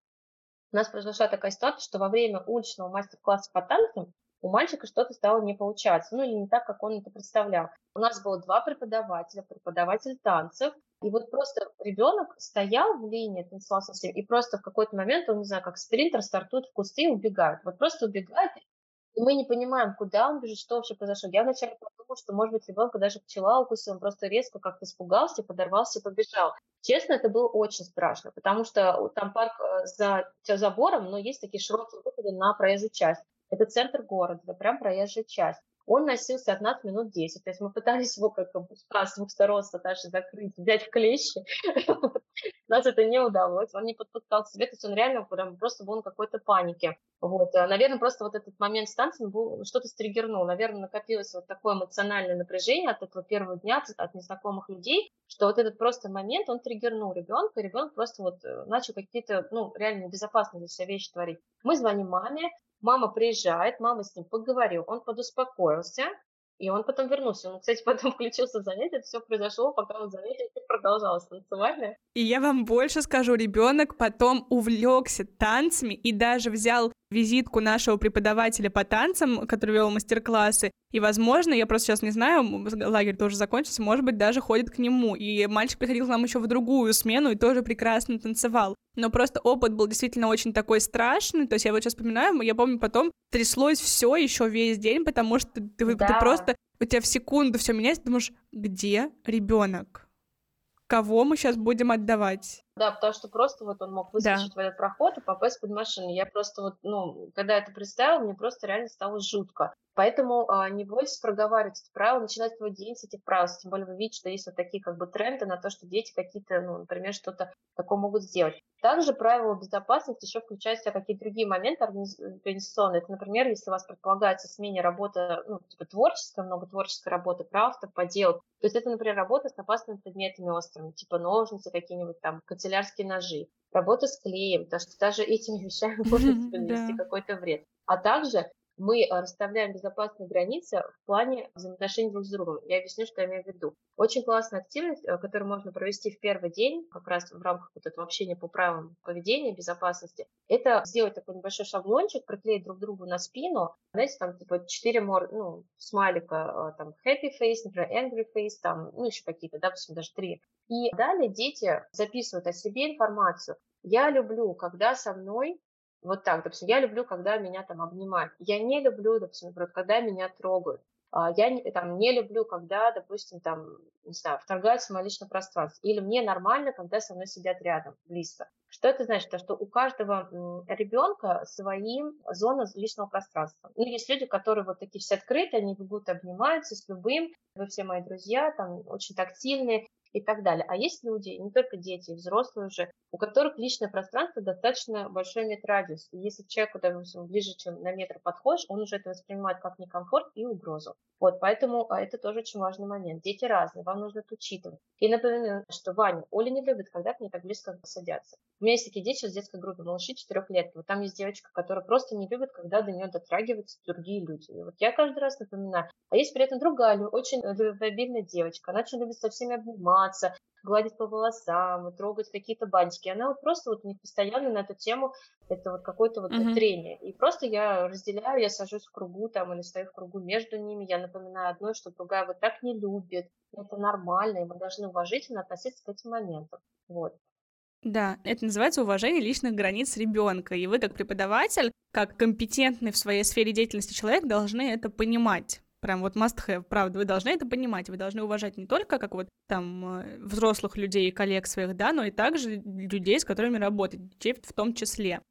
у нас произошла такая ситуация, что во время уличного мастер-класса по танцам у мальчика что-то стало не получаться, ну или не так, как он это представлял. У нас было два преподавателя, преподаватель танцев, и вот просто ребенок стоял в линии, танцевал со всеми, и просто в какой-то момент, он, не знаю, как спринтер, стартует в кусты и убегает. Вот просто убегает, и мы не понимаем, куда он бежит, что вообще произошло. Я вначале подумала, что, может быть, ребенка даже пчела укусила, он просто резко как-то испугался, подорвался и побежал. Честно, это было очень страшно, потому что там парк э, за забором, но есть такие широкие выходы на проезжую часть. Это центр города, это прям проезжая часть. Он носился от нас минут 10. То есть мы пытались его как бы с двух сторон с Наташей закрыть, взять в клещи. Нас это не удалось. Он не подпускал к себе, то есть он реально прям просто был на какой-то панике. Вот. А, Наверное, просто вот этот момент с танцем был, что-то стригернул. Наверное, накопилось вот такое эмоциональное напряжение от этого первого дня, от незнакомых людей, что вот этот просто момент, он триггернул ребенка, ребенок просто вот э, начал какие-то, ну, реально безопасные для себя вещи творить. Мы звоним маме, Мама приезжает, мама с ним поговорил, он подуспокоился, и он потом вернулся. Он, кстати, потом включился занятие. Это все произошло, пока он занятие продолжалось танцевальное. И я вам больше скажу, ребенок потом увлекся танцами и даже взял визитку нашего преподавателя по танцам, который вел мастер-классы. И, возможно, я просто сейчас не знаю, лагерь тоже закончился, может быть, даже ходит к нему. И мальчик приходил к нам еще в другую смену и тоже прекрасно танцевал. Но просто опыт был действительно очень такой страшный. То есть я вот сейчас вспоминаю, я помню, потом тряслось все еще весь день, потому что ты, да. ты просто у тебя в секунду все меняется, ты думаешь, где ребенок? Кого мы сейчас будем отдавать? Да, потому что просто вот он мог выскочить да. в этот проход и попасть под машину. Я просто вот, ну, когда это представила, мне просто реально стало жутко. Поэтому а, не бойтесь проговаривать эти правила, начинать свой день с этих правил. Тем более вы видите, что есть вот такие как бы тренды на то, что дети какие-то, ну, например, что-то такое могут сделать. Также правила безопасности еще включают в себя какие-то другие моменты организационные. Это, например, если у вас предполагается смене работа, ну, типа творческая, много творческой работы, крафта, поделок. То есть это, например, работа с опасными предметами острыми, типа ножницы какие-нибудь там, канцелярские ножи, работа с клеем, потому что даже этими вещами может принести какой-то вред. А также мы э, расставляем безопасные границы в плане взаимоотношений друг с другом. Я объясню, что я имею в виду. Очень классная активность, э, которую можно провести в первый день, как раз в рамках вот этого общения по правилам поведения, безопасности, это сделать такой небольшой шаблончик, приклеить друг другу на спину, знаете, там типа четыре мор, ну, смайлика, э, там happy face, например, angry face, там, ну, еще какие-то, да, допустим, даже три. И далее дети записывают о себе информацию. Я люблю, когда со мной вот так, допустим, я люблю, когда меня там обнимают. Я не люблю, допустим, когда меня трогают. А, я там, не люблю, когда, допустим, там, не знаю, вторгаются в мое личное пространство. Или мне нормально, когда со мной сидят рядом, близко. Что это значит? То, что у каждого ребенка свои зоны личного пространства. Ну, есть люди, которые вот такие все открыты, они будут обнимаются с любым, вы все мои друзья, там, очень тактильные. И так далее. А есть люди, не только дети, взрослые уже, у которых личное пространство достаточно большой имеет радиус. И если человеку, допустим, ближе, чем на метр подходишь, он уже это воспринимает как некомфорт и угрозу. Вот, поэтому а, это тоже очень важный момент. Дети разные, вам нужно это учитывать. И напоминаю, что Ваня, Оля не любит, когда к ней так близко садятся. У меня есть такие дети в детской группе, малыши 4 лет. Вот там есть девочка, которая просто не любит, когда до нее дотрагиваются другие люди. И вот я каждый раз напоминаю. А есть при этом другая, очень любвеобильная девочка. Она очень любит со всеми обниматься, гладить по волосам, трогать какие-то бантики. Она вот просто вот у них постоянно на эту тему это вот какое-то вот mm-hmm. трение. И просто я разделяю, я сажусь в кругу там или стою в кругу между ними, я напоминаю одной, что другая вот так не любит. Это нормально, и мы должны уважительно относиться к этим моментам. Вот. Да, это называется уважение личных границ ребенка. И вы, как преподаватель, как компетентный в своей сфере деятельности человек, должны это понимать прям вот must have, правда, вы должны это понимать, вы должны уважать не только как вот там э, взрослых людей и коллег своих, да, но и также людей, с которыми работать, детей в том числе.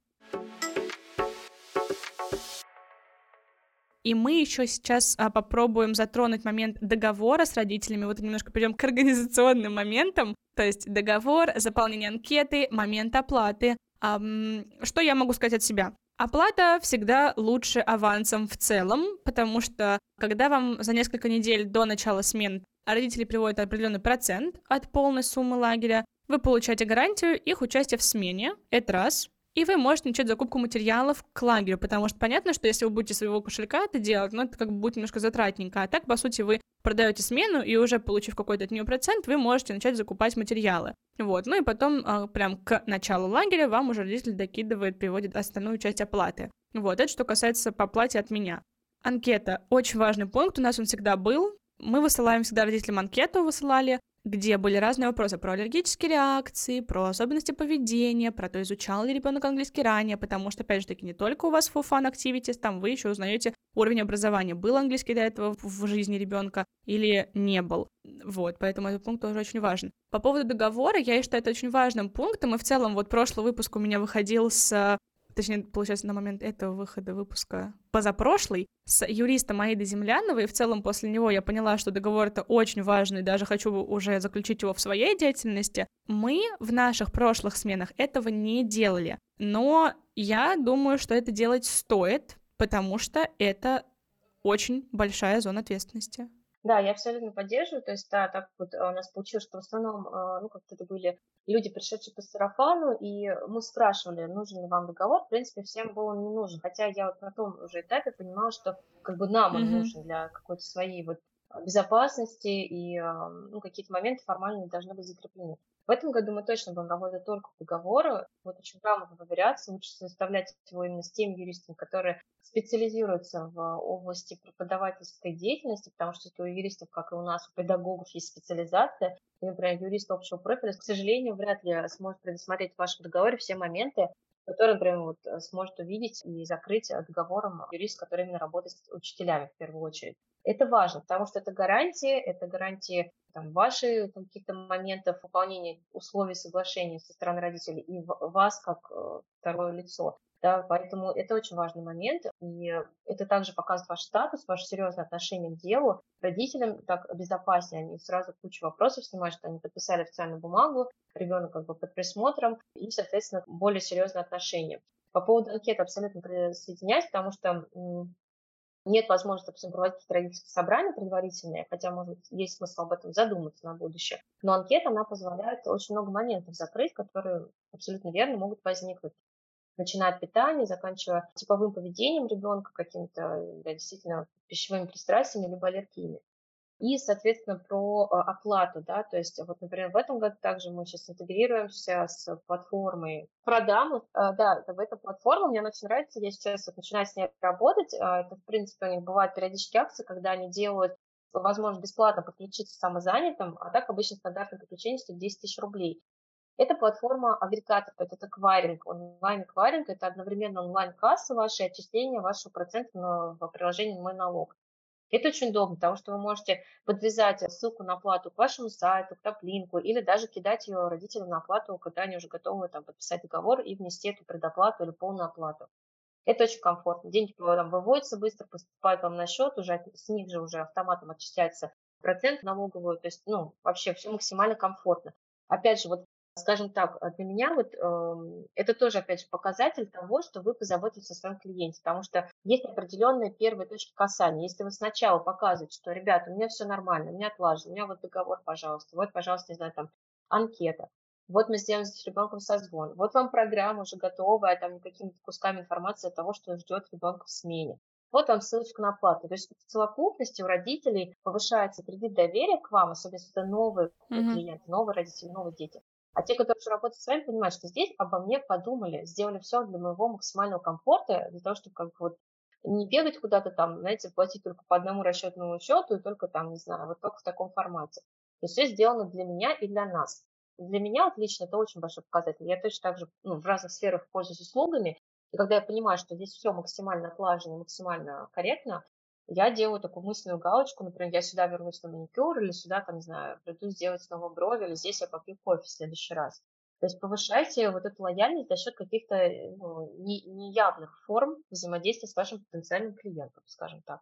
И мы еще сейчас а, попробуем затронуть момент договора с родителями. Вот немножко перейдем к организационным моментам. То есть договор, заполнение анкеты, момент оплаты. А, что я могу сказать от себя? Оплата всегда лучше авансом в целом, потому что когда вам за несколько недель до начала смен родители приводят определенный процент от полной суммы лагеря, вы получаете гарантию их участия в смене, это раз. И вы можете начать закупку материалов к лагерю, потому что понятно, что если вы будете своего кошелька это делать, ну, это как бы будет немножко затратненько. А так, по сути, вы продаете смену, и уже получив какой-то от нее процент, вы можете начать закупать материалы. Вот, ну и потом, а, прям к началу лагеря, вам уже родитель докидывает, переводит остальную часть оплаты. Вот, это что касается по оплате от меня. Анкета. Очень важный пункт, у нас он всегда был. Мы высылаем всегда родителям анкету, высылали где были разные вопросы про аллергические реакции, про особенности поведения, про то, изучал ли ребенок английский ранее, потому что, опять же таки, не только у вас for fun activities, там вы еще узнаете уровень образования, был английский до этого в жизни ребенка или не был. Вот, поэтому этот пункт тоже очень важен. По поводу договора, я считаю это очень важным пунктом, и в целом вот прошлый выпуск у меня выходил с точнее, получается, на момент этого выхода выпуска позапрошлый, с юристом Аидой Земляновой, и в целом после него я поняла, что договор это очень важный, даже хочу уже заключить его в своей деятельности. Мы в наших прошлых сменах этого не делали, но я думаю, что это делать стоит, потому что это очень большая зона ответственности. Да, я абсолютно поддерживаю. То есть, да, так вот а, у нас получилось, что в основном, а, ну, как-то это были люди, пришедшие по сарафану, и мы спрашивали, нужен ли вам договор. В принципе, всем был он не нужен. Хотя я вот на том уже этапе понимала, что как бы нам он mm-hmm. нужен для какой-то своей вот безопасности, и ну, какие-то моменты формально должны быть закреплены. В этом году мы точно будем работать только по договору. Вот очень грамотно проверяться, лучше составлять его именно с теми юристами, которые специализируются в области преподавательской деятельности, потому что у юристов, как и у нас, у педагогов есть специализация. И, например, юрист общего профиля, к сожалению, вряд ли сможет предусмотреть в вашем договоре все моменты, которые, например, вот, сможет увидеть и закрыть договором юрист, который именно работает с учителями в первую очередь. Это важно, потому что это гарантии, это гарантии там, ваши каких-то моментов выполнения условий соглашения со стороны родителей и вас как э, второе лицо. Да, поэтому это очень важный момент, и это также показывает ваш статус, ваше серьезное отношение к делу. Родителям так безопаснее, они сразу кучу вопросов снимают, что они подписали официальную бумагу, ребенок как бы под присмотром, и, соответственно, более серьезное отношение. По поводу анкеты абсолютно присоединяюсь, потому что нет возможности, допустим, проводить какие-то родительские собрания предварительные, хотя, может, есть смысл об этом задуматься на будущее. Но анкета, она позволяет очень много моментов закрыть, которые абсолютно верно могут возникнуть начиная от питания, заканчивая типовым поведением ребенка, какими-то да, действительно пищевыми пристрастиями либо аллергиями. И, соответственно, про а, оплату, да, то есть вот, например, в этом году также мы сейчас интегрируемся с платформой Продам, а, да, это в этой платформе, мне она очень нравится, я сейчас вот начинаю с ней работать, а, это, в принципе, у них бывают периодические акции, когда они делают возможно бесплатно подключиться самозанятым, а так обычно стандартное подключение стоит 10 тысяч рублей. Это платформа агрегатор, это эквайринг, онлайн-эквайринг, это одновременно онлайн-касса ваши, отчисления вашего процента в приложении «Мой налог». Это очень удобно, потому что вы можете подвязать ссылку на оплату к вашему сайту, к Taplink у, или даже кидать ее родителям на оплату, когда они уже готовы там, подписать договор и внести эту предоплату или полную оплату. Это очень комфортно. Деньги там, выводятся быстро, поступают вам на счет, уже с них же уже автоматом отчисляется процент налоговую, то есть, ну, вообще все максимально комфортно. Опять же, вот скажем так, для меня вот э, это тоже, опять же, показатель того, что вы позаботитесь о своем клиенте, потому что есть определенные первые точки касания. Если вы сначала показываете, что, ребята, у меня все нормально, у меня отлажено, у меня вот договор, пожалуйста, вот, пожалуйста, не знаю, там, анкета, вот мы сделаем с ребенком созвон, вот вам программа уже готовая, там, какими-то кусками информации о того, что ждет ребенка в смене. Вот вам ссылочка на оплату. То есть в совокупности у родителей повышается кредит доверия к вам, особенно если это новые mm-hmm. клиенты, новые родители, новые дети. А те, которые уже работают с вами, понимают, что здесь обо мне подумали, сделали все для моего максимального комфорта, для того, чтобы как бы вот не бегать куда-то там, знаете, платить только по одному расчетному счету и только там, не знаю, вот только в таком формате. То есть все сделано для меня и для нас. Для меня вот лично это очень большой показатель. Я точно так же ну, в разных сферах пользуюсь услугами, и когда я понимаю, что здесь все максимально отлажено, максимально корректно, я делаю такую мысленную галочку, например, я сюда вернусь на маникюр, или сюда, там, не знаю, приду сделать снова брови, или здесь я попью кофе в следующий раз. То есть повышайте вот эту лояльность за счет каких-то ну, неявных форм взаимодействия с вашим потенциальным клиентом, скажем так.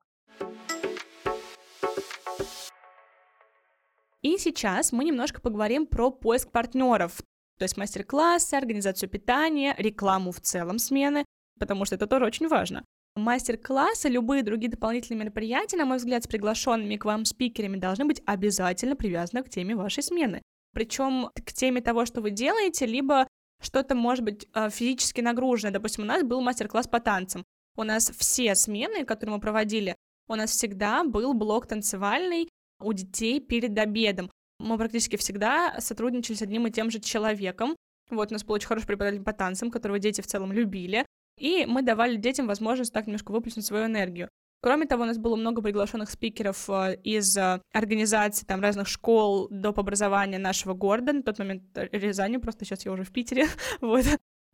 И сейчас мы немножко поговорим про поиск партнеров, то есть мастер-классы, организацию питания, рекламу в целом смены, потому что это тоже очень важно. Мастер-классы, любые другие дополнительные мероприятия, на мой взгляд, с приглашенными к вам спикерами должны быть обязательно привязаны к теме вашей смены. Причем к теме того, что вы делаете, либо что-то может быть а, физически нагруженное. Допустим, у нас был мастер-класс по танцам. У нас все смены, которые мы проводили, у нас всегда был блок танцевальный у детей перед обедом. Мы практически всегда сотрудничали с одним и тем же человеком. Вот у нас был очень хороший преподаватель по танцам, которого дети в целом любили и мы давали детям возможность так немножко выплеснуть свою энергию. Кроме того, у нас было много приглашенных спикеров э, из э, организаций там, разных школ доп. образования нашего города, на тот момент Рязани, просто сейчас я уже в Питере, вот.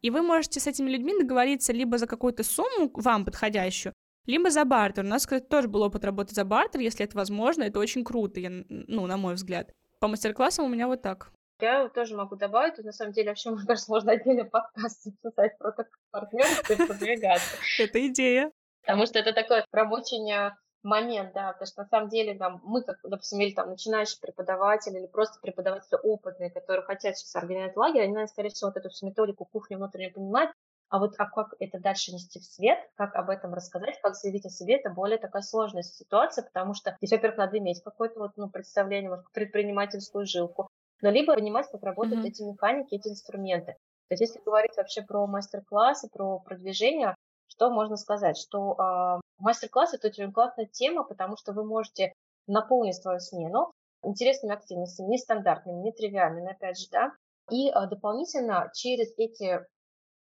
И вы можете с этими людьми договориться либо за какую-то сумму вам подходящую, либо за бартер. У нас, кстати, тоже был опыт работы за бартер, если это возможно, это очень круто, я, ну, на мой взгляд. По мастер-классам у меня вот так. Я тоже могу добавить, тут на самом деле вообще, мне кажется, можно отдельный подкаст записать про как партнерство и продвигаться. Это идея. Потому что это такой рабочий э, момент, да, потому что на самом деле там, мы, как, допустим, или там начинающий преподаватель, или просто преподаватели опытные, которые хотят сейчас организовать лагерь, они, наверное, скорее всего, вот эту всю методику кухни внутренне понимают, а вот а как это дальше нести в свет, как об этом рассказать, как заявить о себе, это более такая сложная ситуация, потому что здесь, во-первых, надо иметь какое-то вот, ну, представление, может, предпринимательскую жилку, но либо понимать, как работают mm-hmm. эти механики, эти инструменты. То есть если говорить вообще про мастер-классы, про продвижение, что можно сказать? Что э, мастер-класс это очень классная тема, потому что вы можете наполнить свою смену интересными активностями, нестандартными, нетривиальными, опять же, да, и э, дополнительно через эти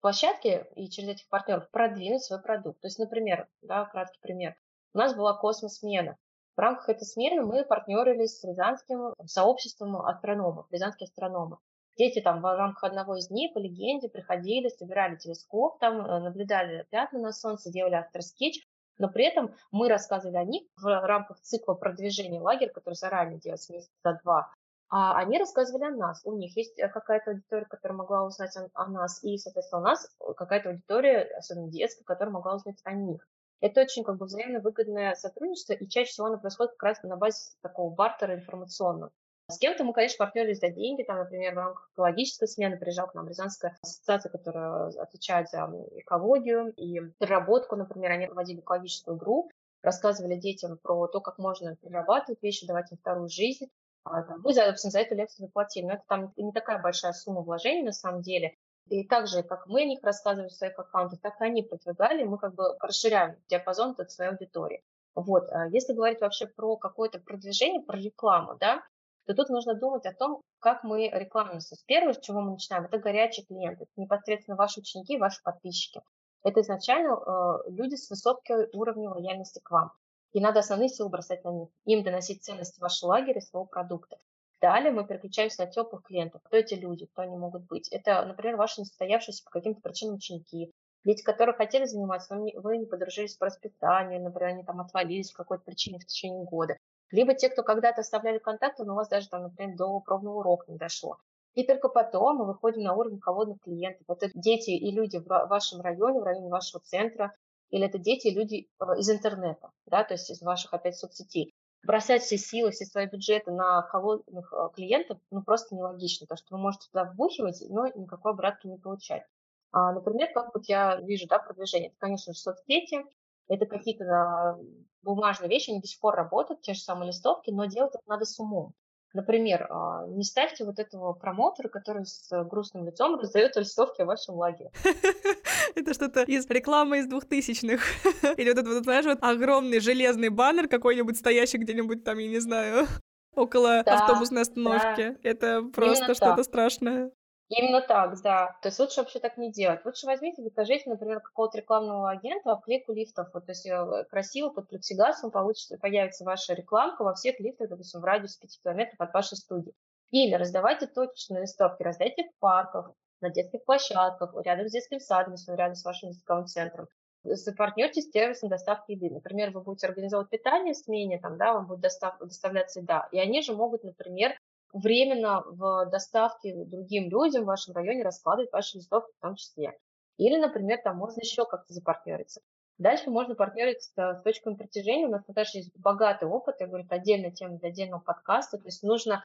площадки и через этих партнеров продвинуть свой продукт. То есть, например, да, краткий пример. У нас была космосмена. В рамках этой смены мы партнерились с рязанским сообществом астрономов, рязанские астрономы. Дети там в рамках одного из дней по легенде приходили, собирали телескоп, там э, наблюдали пятна на солнце, делали астроскетч, но при этом мы рассказывали о них в рамках цикла продвижения лагеря, который заранее делался месяца два. А они рассказывали о нас. У них есть э, какая-то аудитория, которая могла узнать о, о нас, и, соответственно, у нас какая-то аудитория, особенно детская, которая могла узнать о них. Это очень как бы взаимно выгодное сотрудничество, и чаще всего оно происходит как раз на базе такого бартера информационного. С кем-то мы, конечно, партнерились за деньги, там, например, в рамках экологической смены приезжал к нам Рязанская ассоциация, которая отвечает за экологию и переработку, например, они проводили экологическую игру, рассказывали детям про то, как можно перерабатывать вещи, давать им вторую жизнь. А, мы, за, за эту лекцию заплатили. Но это там не такая большая сумма вложений на самом деле. И так же, как мы о них рассказывали в своих аккаунтах, так и они продвигали, мы как бы расширяем диапазон от своей аудитории. Вот, а если говорить вообще про какое-то продвижение, про рекламу, да, то тут нужно думать о том, как мы рекламируемся. Первое, с чего мы начинаем, это горячие клиенты, это непосредственно ваши ученики, ваши подписчики. Это изначально э, люди с высоким уровнем лояльности к вам. И надо основные силы бросать на них, им доносить ценности вашего лагеря, своего продукта. Далее мы переключаемся на теплых клиентов. Кто эти люди, кто они могут быть? Это, например, ваши несостоявшиеся по каким-то причинам ученики, дети, которые хотели заниматься, но вы не подружились по расписанию, например, они там отвалились по какой-то причине в течение года. Либо те, кто когда-то оставляли контакты, но у вас даже там, например, до пробного урока не дошло. И только потом мы выходим на уровень холодных клиентов. Это дети и люди в вашем районе, в районе вашего центра, или это дети и люди э, из интернета, да, то есть из ваших опять соцсетей. Бросать все силы, все свои бюджеты на холодных э, клиентов, ну, просто нелогично, потому что вы можете туда вбухивать, но никакой обратки не получать. А, например, как вот я вижу, да, продвижение, это, конечно же, соцсети, это какие-то бумажные вещи, они до сих пор работают, те же самые листовки, но делать это надо с умом. Например, а, не ставьте вот этого промотора, который с грустным лицом раздает листовки о вашем лагере. Это что-то из рекламы из двухтысячных. Или вот этот, знаешь, вот огромный железный баннер какой-нибудь стоящий где-нибудь там, я не знаю, около автобусной остановки. Это просто что-то страшное. Именно так, да. То есть лучше вообще так не делать. Лучше возьмите, закажите, например, какого-то рекламного агента обклейку лифтов. Вот, то есть э, красиво под плексигласом получится, появится ваша рекламка во всех лифтах, допустим, в радиусе 5 километров от вашей студии. Или раздавайте точечные листовки, раздайте в парках, на детских площадках, рядом с детским садом, рядом с вашим языковым центром. Запартнерьтесь с сервисом доставки еды. Например, вы будете организовывать питание в смене, там, да, вам будет достав, доставляться еда. И они же могут, например, временно в доставке другим людям в вашем районе раскладывать ваши листовки в том числе. Или, например, там можно еще как-то запартнериться. Дальше можно партнериться с точками притяжения. У нас даже есть богатый опыт, я говорю, это отдельная тема для отдельного подкаста. То есть нужно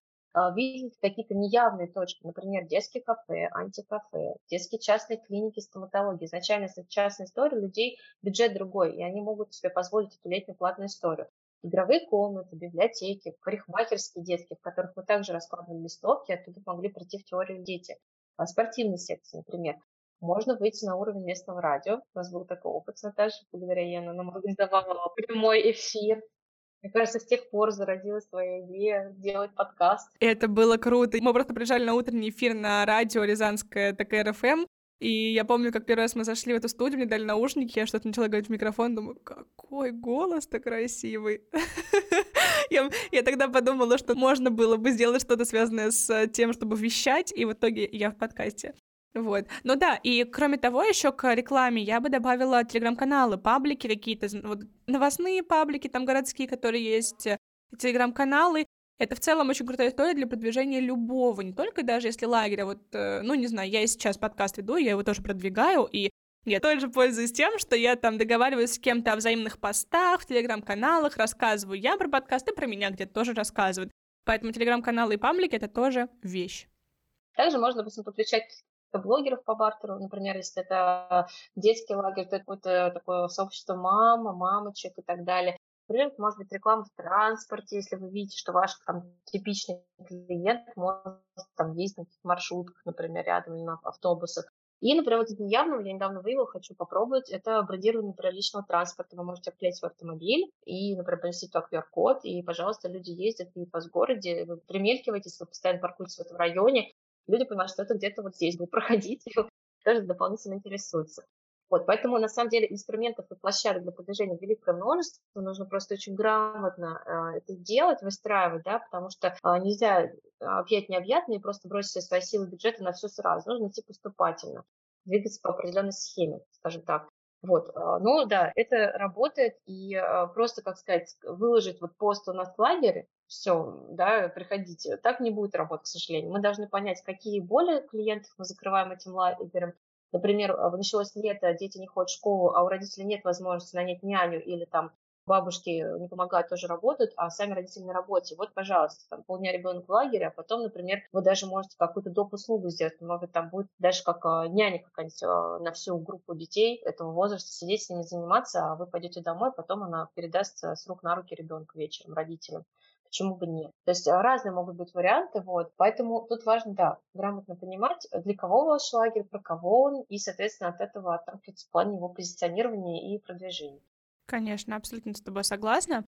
видеть какие-то неявные точки, например, детские кафе, антикафе, детские частные клиники стоматологии. Изначально, если частная история, у людей бюджет другой, и они могут себе позволить эту летнюю платную историю игровые комнаты, библиотеки, парикмахерские детские, в которых мы также раскладывали листовки, оттуда могли прийти в теорию дети. А спортивные секции, например. Можно выйти на уровень местного радио. У нас был такой опыт с Наташей, благодаря ей она нам организовала прямой эфир. Мне кажется, с тех пор зародилась твоя идея сделать подкаст. Это было круто. Мы просто приезжали на утренний эфир на радио Рязанское ТКРФМ, и я помню, как первый раз мы зашли в эту студию, мне дали наушники, я что-то начала говорить в микрофон, думаю, какой голос-то красивый. я, я тогда подумала, что можно было бы сделать что-то связанное с тем, чтобы вещать, и в итоге я в подкасте. Вот. Ну да, и кроме того, еще к рекламе я бы добавила телеграм-каналы, паблики какие-то, вот, новостные паблики там городские, которые есть, э, телеграм-каналы, это в целом очень крутая история для продвижения любого, не только даже если лагеря, вот, э, ну, не знаю, я сейчас подкаст веду, я его тоже продвигаю, и я тоже пользуюсь тем, что я там договариваюсь с кем-то о взаимных постах, в телеграм-каналах, рассказываю я про подкасты, про меня где-то тоже рассказывают. Поэтому телеграм-каналы и паблики — это тоже вещь. Также можно, допустим, подключать блогеров по бартеру, например, если это детский лагерь, то это какое-то такое сообщество мама, мамочек и так далее. Например, может быть реклама в транспорте, если вы видите, что ваш там типичный клиент может там ездить на каких маршрутках, например, рядом или на автобусах. И, например, вот это неявно, я недавно выявила, хочу попробовать, это брендирование например, личного транспорта. Вы можете обклеить свой автомобиль и, например, принести туда QR-код, и, пожалуйста, люди ездят и по городе, вы примелькиваетесь, вы постоянно паркуетесь в этом районе, люди понимают, что это где-то вот здесь будет проходить, тоже дополнительно интересуются. Вот, поэтому, на самом деле, инструментов и площадок для продвижения великое множество, нужно просто очень грамотно э, это делать, выстраивать, да, потому что э, нельзя объять необъятное и просто бросить все свои силы бюджета на все сразу, нужно идти поступательно, двигаться по определенной схеме, скажем так. Вот, э, ну да, это работает, и э, просто, как сказать, выложить вот пост у нас в лагере, все, да, приходите. Так не будет работать, к сожалению. Мы должны понять, какие боли клиентов мы закрываем этим лагерем, Например, а, началось лето, дети не ходят в школу, а у родителей нет возможности нанять няню или там бабушки не помогают, тоже работают, а сами родители на работе. Вот, пожалуйста, там полдня ребенок в лагере, а потом, например, вы даже можете какую-то доп. услугу сделать. Может, там будет даже как а, няня какая-нибудь а, на всю группу детей этого возраста сидеть с ними заниматься, а вы пойдете домой, потом она передаст с рук на руки ребенка вечером родителям почему бы нет. То есть разные могут быть варианты, вот, поэтому тут важно, да, грамотно понимать, для кого ваш лагерь, про кого он, и, соответственно, от этого отталкиваться в плане его позиционирования и продвижения. Конечно, абсолютно с тобой согласна.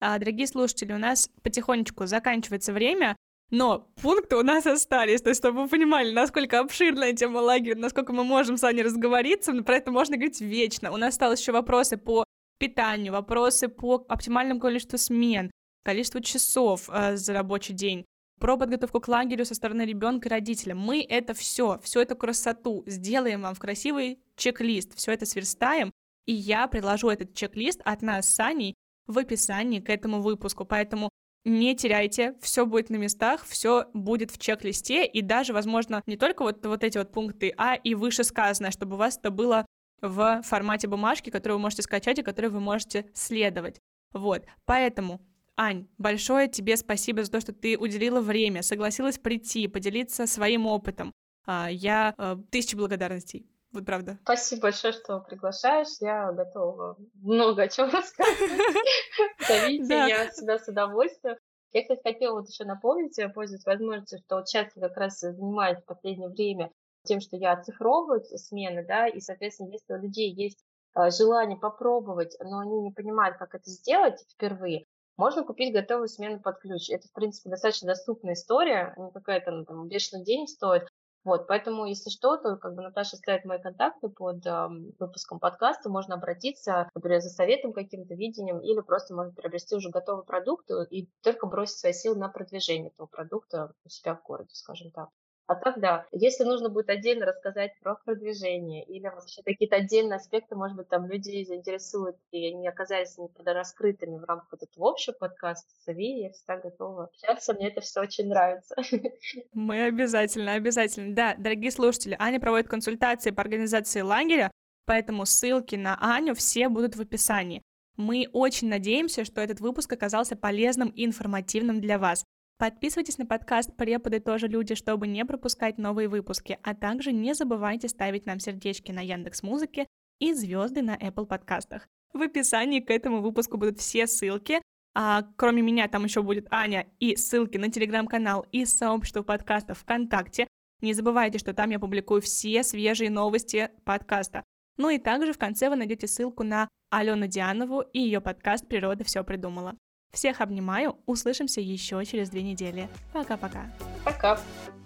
А, дорогие слушатели, у нас потихонечку заканчивается время, но пункты у нас остались, то есть чтобы вы понимали, насколько обширная тема лагеря, насколько мы можем с вами разговориться, про это можно говорить вечно. У нас осталось еще вопросы по питанию, вопросы по оптимальному количеству смен, количество часов э, за рабочий день, про подготовку к лагерю со стороны ребенка и родителя. Мы это все, всю эту красоту сделаем вам в красивый чек-лист, все это сверстаем, и я приложу этот чек-лист от нас с Аней в описании к этому выпуску. Поэтому не теряйте, все будет на местах, все будет в чек-листе, и даже, возможно, не только вот, вот эти вот пункты, а и вышесказанное, чтобы у вас это было в формате бумажки, которую вы можете скачать и которой вы можете следовать. Вот, поэтому Ань, большое тебе спасибо за то, что ты уделила время, согласилась прийти, поделиться своим опытом. А, я э, тысяча благодарностей. Вот правда. Спасибо большое, что приглашаешь. Я готова много о чем рассказать. Зовите, я всегда с удовольствием. Я, кстати, хотела вот еще напомнить, пользуясь возможностью, что вот сейчас я как раз занимаюсь в последнее время тем, что я оцифровываю смены, да, и, соответственно, если у людей есть э, желание попробовать, но они не понимают, как это сделать впервые, можно купить готовую смену под ключ. Это, в принципе, достаточно доступная история, не какая-то ну, там бешеный день стоит. Вот, поэтому, если что, то как бы Наташа ставит мои контакты под э, выпуском подкаста, можно обратиться, например, за советом каким-то, видением, или просто можно приобрести уже готовый продукт и только бросить свои силы на продвижение этого продукта у себя в городе, скажем так. А так, да, если нужно будет отдельно рассказать про продвижение или вообще какие-то отдельные аспекты, может быть, там людей заинтересуют, и они оказались не раскрытыми в рамках вот этого общего подкаста, зови, я всегда готова общаться, мне это все очень нравится. Мы обязательно, обязательно. Да, дорогие слушатели, Аня проводит консультации по организации лагеря, поэтому ссылки на Аню все будут в описании. Мы очень надеемся, что этот выпуск оказался полезным и информативным для вас. Подписывайтесь на подкаст «Преподы тоже люди», чтобы не пропускать новые выпуски, а также не забывайте ставить нам сердечки на Яндекс Музыке и звезды на Apple подкастах. В описании к этому выпуску будут все ссылки, а кроме меня там еще будет Аня и ссылки на телеграм-канал и сообщество подкастов ВКонтакте. Не забывайте, что там я публикую все свежие новости подкаста. Ну и также в конце вы найдете ссылку на Алену Дианову и ее подкаст «Природа все придумала». Всех обнимаю, услышимся еще через две недели. Пока-пока. Пока. -пока. Пока.